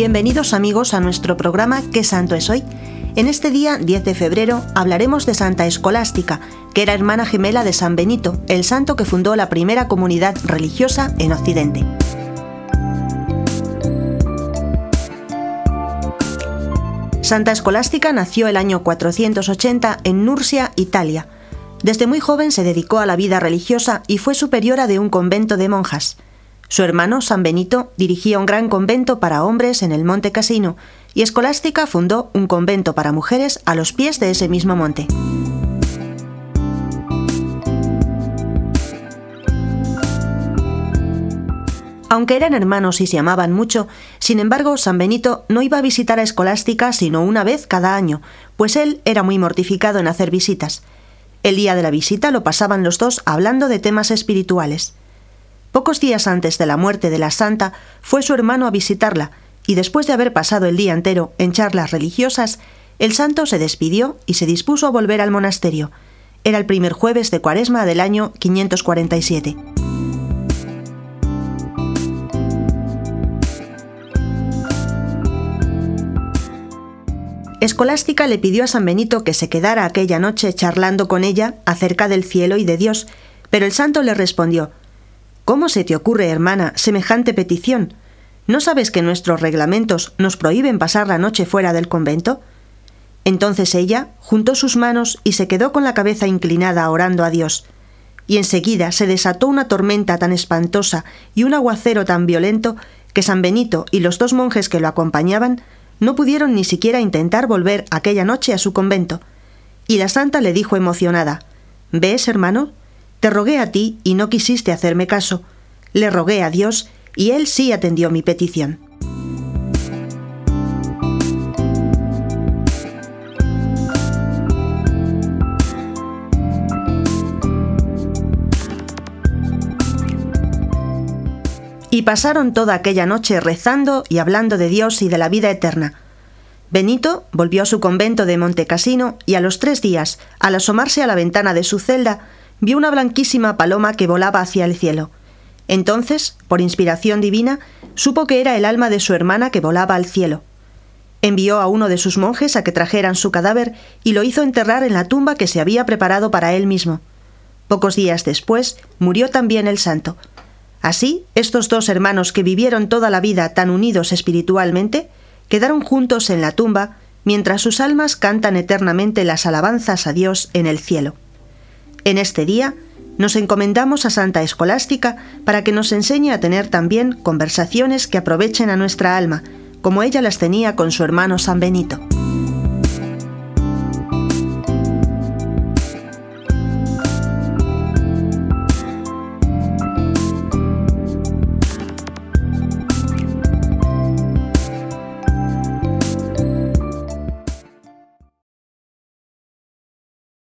Bienvenidos amigos a nuestro programa ¿Qué santo es hoy? En este día, 10 de febrero, hablaremos de Santa Escolástica, que era hermana gemela de San Benito, el santo que fundó la primera comunidad religiosa en Occidente. Santa Escolástica nació el año 480 en Nursia, Italia. Desde muy joven se dedicó a la vida religiosa y fue superiora de un convento de monjas. Su hermano, San Benito, dirigía un gran convento para hombres en el Monte Casino y Escolástica fundó un convento para mujeres a los pies de ese mismo monte. Aunque eran hermanos y se amaban mucho, sin embargo, San Benito no iba a visitar a Escolástica sino una vez cada año, pues él era muy mortificado en hacer visitas. El día de la visita lo pasaban los dos hablando de temas espirituales. Pocos días antes de la muerte de la santa, fue su hermano a visitarla, y después de haber pasado el día entero en charlas religiosas, el santo se despidió y se dispuso a volver al monasterio. Era el primer jueves de cuaresma del año 547. Escolástica le pidió a San Benito que se quedara aquella noche charlando con ella acerca del cielo y de Dios, pero el santo le respondió ¿Cómo se te ocurre, hermana, semejante petición? ¿No sabes que nuestros reglamentos nos prohíben pasar la noche fuera del convento? Entonces ella juntó sus manos y se quedó con la cabeza inclinada orando a Dios. Y enseguida se desató una tormenta tan espantosa y un aguacero tan violento que San Benito y los dos monjes que lo acompañaban no pudieron ni siquiera intentar volver aquella noche a su convento. Y la santa le dijo emocionada ¿Ves, hermano? Te rogué a ti y no quisiste hacerme caso. Le rogué a Dios y Él sí atendió mi petición. Y pasaron toda aquella noche rezando y hablando de Dios y de la vida eterna. Benito volvió a su convento de Montecasino y a los tres días, al asomarse a la ventana de su celda, vio una blanquísima paloma que volaba hacia el cielo. Entonces, por inspiración divina, supo que era el alma de su hermana que volaba al cielo. Envió a uno de sus monjes a que trajeran su cadáver y lo hizo enterrar en la tumba que se había preparado para él mismo. Pocos días después murió también el santo, Así, estos dos hermanos que vivieron toda la vida tan unidos espiritualmente, quedaron juntos en la tumba mientras sus almas cantan eternamente las alabanzas a Dios en el cielo. En este día, nos encomendamos a Santa Escolástica para que nos enseñe a tener también conversaciones que aprovechen a nuestra alma, como ella las tenía con su hermano San Benito.